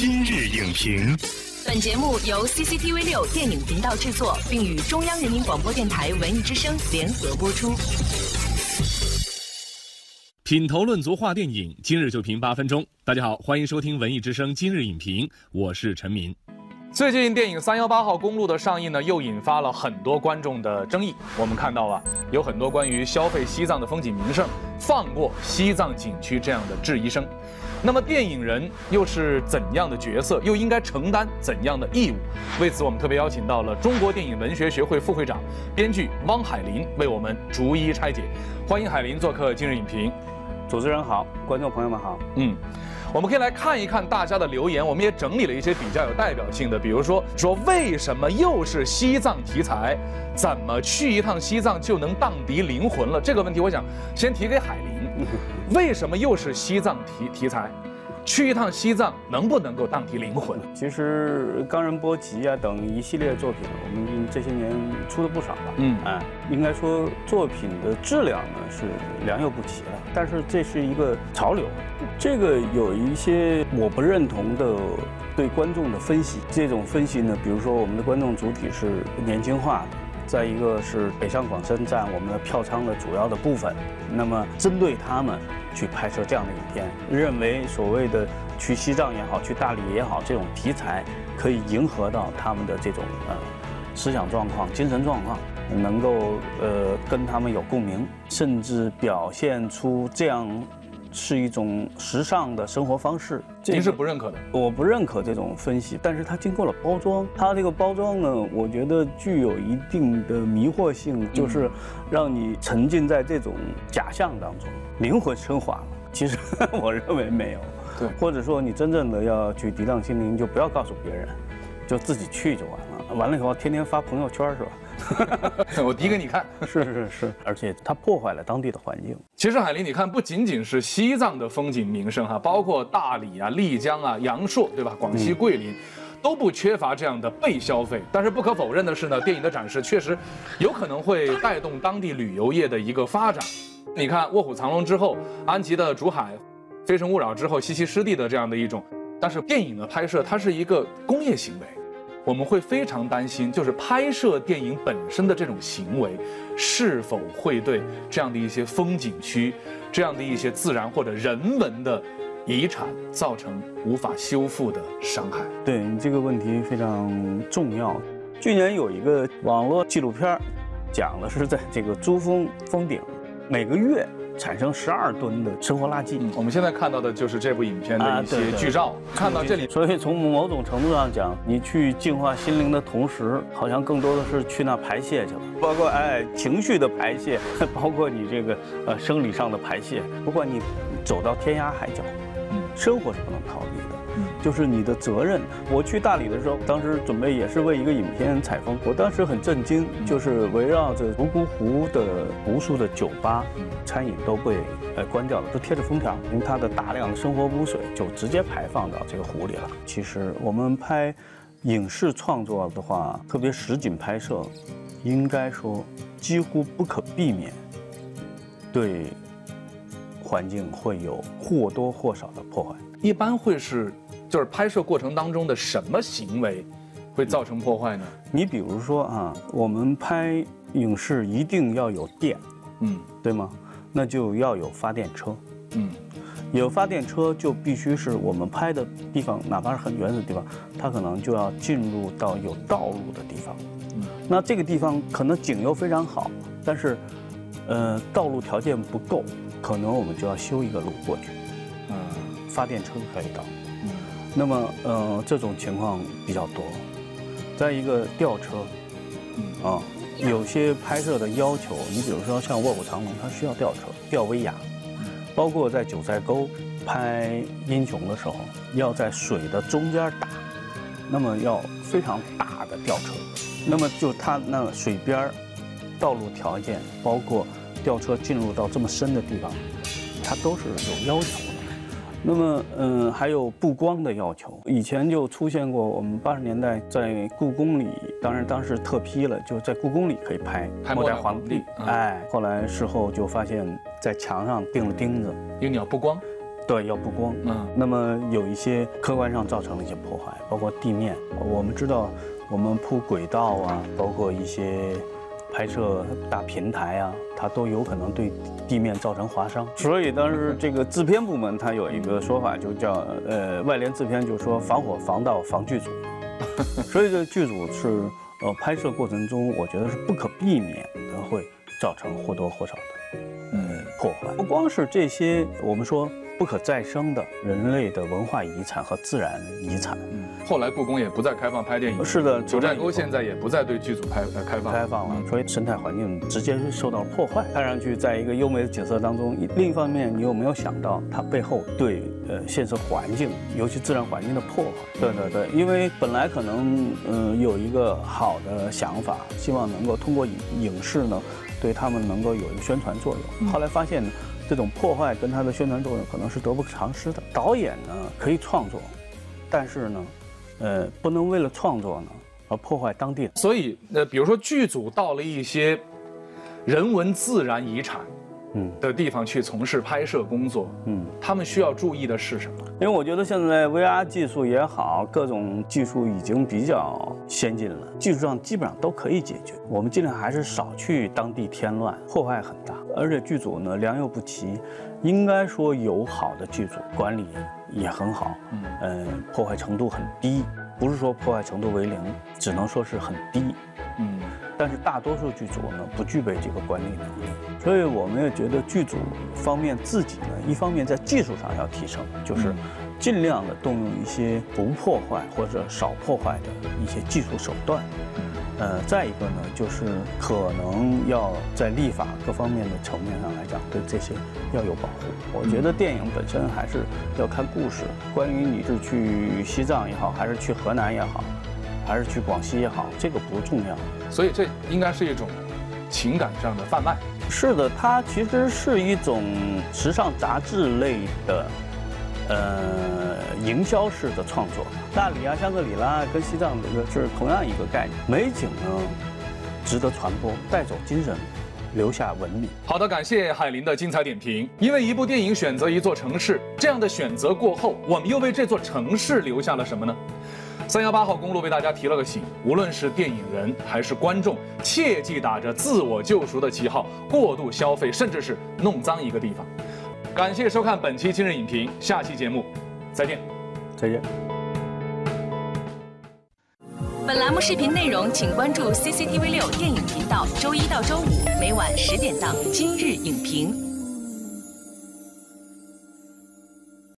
今日影评，本节目由 CCTV 六电影频道制作，并与中央人民广播电台文艺之声联合播出。品头论足话电影，今日就评八分钟。大家好，欢迎收听文艺之声今日影评，我是陈明。最近电影《三幺八号公路》的上映呢，又引发了很多观众的争议。我们看到啊，有很多关于消费西藏的风景名胜、放过西藏景区这样的质疑声。那么，电影人又是怎样的角色？又应该承担怎样的义务？为此，我们特别邀请到了中国电影文学学会副会长、编剧汪海林，为我们逐一拆解。欢迎海林做客今日影评。主持人好，观众朋友们好。嗯。我们可以来看一看大家的留言，我们也整理了一些比较有代表性的，比如说说为什么又是西藏题材，怎么去一趟西藏就能荡涤灵魂了？这个问题，我想先提给海林，为什么又是西藏题题材？去一趟西藏能不能够荡涤灵魂？其实《冈仁波齐》啊等一系列作品，我们这些年出了不少了。嗯，哎，应该说作品的质量呢是良莠不齐了。但是这是一个潮流，这个有一些我不认同的对观众的分析。这种分析呢，比如说我们的观众主体是年轻化。再一个是北上广深占我们的票仓的主要的部分，那么针对他们去拍摄这样的影片，认为所谓的去西藏也好，去大理也好，这种题材可以迎合到他们的这种呃思想状况、精神状况，能够呃跟他们有共鸣，甚至表现出这样。是一种时尚的生活方式，您是不认可的？我不认可这种分析，但是它经过了包装，它这个包装呢，我觉得具有一定的迷惑性，就是让你沉浸在这种假象当中，灵魂升华了。其实 我认为没有，对，或者说你真正的要去涤荡心灵，就不要告诉别人，就自己去就完了。完了以后天天发朋友圈是吧？我递给你看，是是是，而且它破坏了当地的环境。其实海林，你看，不仅仅是西藏的风景名胜哈，包括大理啊、丽江啊、阳朔，对吧？广西桂林，都不缺乏这样的被消费。但是不可否认的是呢，电影的展示确实有可能会带动当地旅游业的一个发展。你看《卧虎藏龙》之后，安吉的竹海，《非诚勿扰》之后，西溪湿地的这样的一种，但是电影的拍摄它是一个工业行为。我们会非常担心，就是拍摄电影本身的这种行为，是否会对这样的一些风景区、这样的一些自然或者人文的遗产造成无法修复的伤害？对你这个问题非常重要。去年有一个网络纪录片，讲的是在这个珠峰峰顶，每个月。产生十二吨的生活垃圾。我们现在看到的就是这部影片的一些剧照。看到这里，所以从某种程度上讲，你去净化心灵的同时，好像更多的是去那排泄去了，包括哎情绪的排泄，包括你这个呃生理上的排泄。不管你走到天涯海角，嗯，生活是不能逃避的。就是你的责任。我去大理的时候，当时准备也是为一个影片采风，我当时很震惊，就是围绕着泸沽湖的无数的酒吧、餐饮都被呃关掉了，都贴着封条，因为它的大量的生活污水就直接排放到这个湖里了。其实我们拍影视创作的话，特别实景拍摄，应该说几乎不可避免对环境会有或多或少的破坏。一般会是。就是拍摄过程当中的什么行为会造成破坏呢？你比如说啊，我们拍影视一定要有电，嗯，对吗？那就要有发电车，嗯，有发电车就必须是我们拍的地方，哪怕是很原始的地方，它可能就要进入到有道路的地方，嗯，那这个地方可能景又非常好，但是，呃，道路条件不够，可能我们就要修一个路过去，嗯，发电车可以到。那么，呃，这种情况比较多。再一个吊车，啊，有些拍摄的要求，你比如说像《卧虎藏龙》，它需要吊车吊威亚，包括在九寨沟拍英雄的时候，要在水的中间打，那么要非常大的吊车。那么就它那水边道路条件，包括吊车进入到这么深的地方，它都是有要求的。那么，嗯，还有布光的要求。以前就出现过，我们八十年代在故宫里，当然当时特批了，就在故宫里可以拍末代皇帝。哎，后来事后就发现，在墙上钉了钉子，因为你要布光。对，要布光。嗯，那么有一些客观上造成了一些破坏，包括地面。我们知道，我们铺轨道啊，包括一些拍摄大平台啊，它都有可能对地面造成划伤。所以当时这个制片部门它有一个说法，就叫呃外联制片，就说防火防盗防剧组。所以这剧组是呃拍摄过程中，我觉得是不可避免的会造成或多或少的呃破坏。不光是这些，我们说。不可再生的人类的文化遗产和自然遗产。嗯，后来故宫也不再开放拍电影。是的，九寨沟现在也不再对剧组拍呃开放开放了，所以生态环境直接受到了破坏。看上去在一个优美的景色当中，另一方面你有没有想到它背后对呃现实环境，尤其自然环境的破坏？对对对，因为本来可能嗯有一个好的想法，希望能够通过影影视呢，对他们能够有一个宣传作用。后来发现。这种破坏跟它的宣传作用可能是得不偿失的。导演呢可以创作，但是呢，呃，不能为了创作呢而破坏当地。所以，呃，比如说剧组到了一些人文自然遗产。嗯的地方去从事拍摄工作，嗯，他们需要注意的是什么？因为我觉得现在 VR 技术也好，各种技术已经比较先进了，技术上基本上都可以解决。我们尽量还是少去当地添乱，破坏很大。而且剧组呢良莠不齐，应该说有好的剧组管理也很好，嗯，破坏程度很低，不是说破坏程度为零，只能说是很低，嗯。但是大多数剧组呢不具备这个管理能力，所以我们也觉得剧组方面自己呢，一方面在技术上要提升，就是尽量的动用一些不破坏或者少破坏的一些技术手段。呃，再一个呢，就是可能要在立法各方面的层面上来讲，对这些要有保护。我觉得电影本身还是要看故事，关于你是去西藏也好，还是去河南也好。还是去广西也好，这个不重要，所以这应该是一种情感上的贩卖。是的，它其实是一种时尚杂志类的，呃，营销式的创作。大理啊，香格里拉跟西藏这个是同样一个概念。美景呢，值得传播，带走精神，留下文明。好的，感谢海林的精彩点评。因为一部电影选择一座城市，这样的选择过后，我们又为这座城市留下了什么呢？三幺八号公路为大家提了个醒，无论是电影人还是观众，切记打着自我救赎的旗号过度消费，甚至是弄脏一个地方。感谢收看本期今日影评，下期节目再见，再见。本栏目视频内容，请关注 CCTV 六电影频道，周一到周五每晚十点档《今日影评》。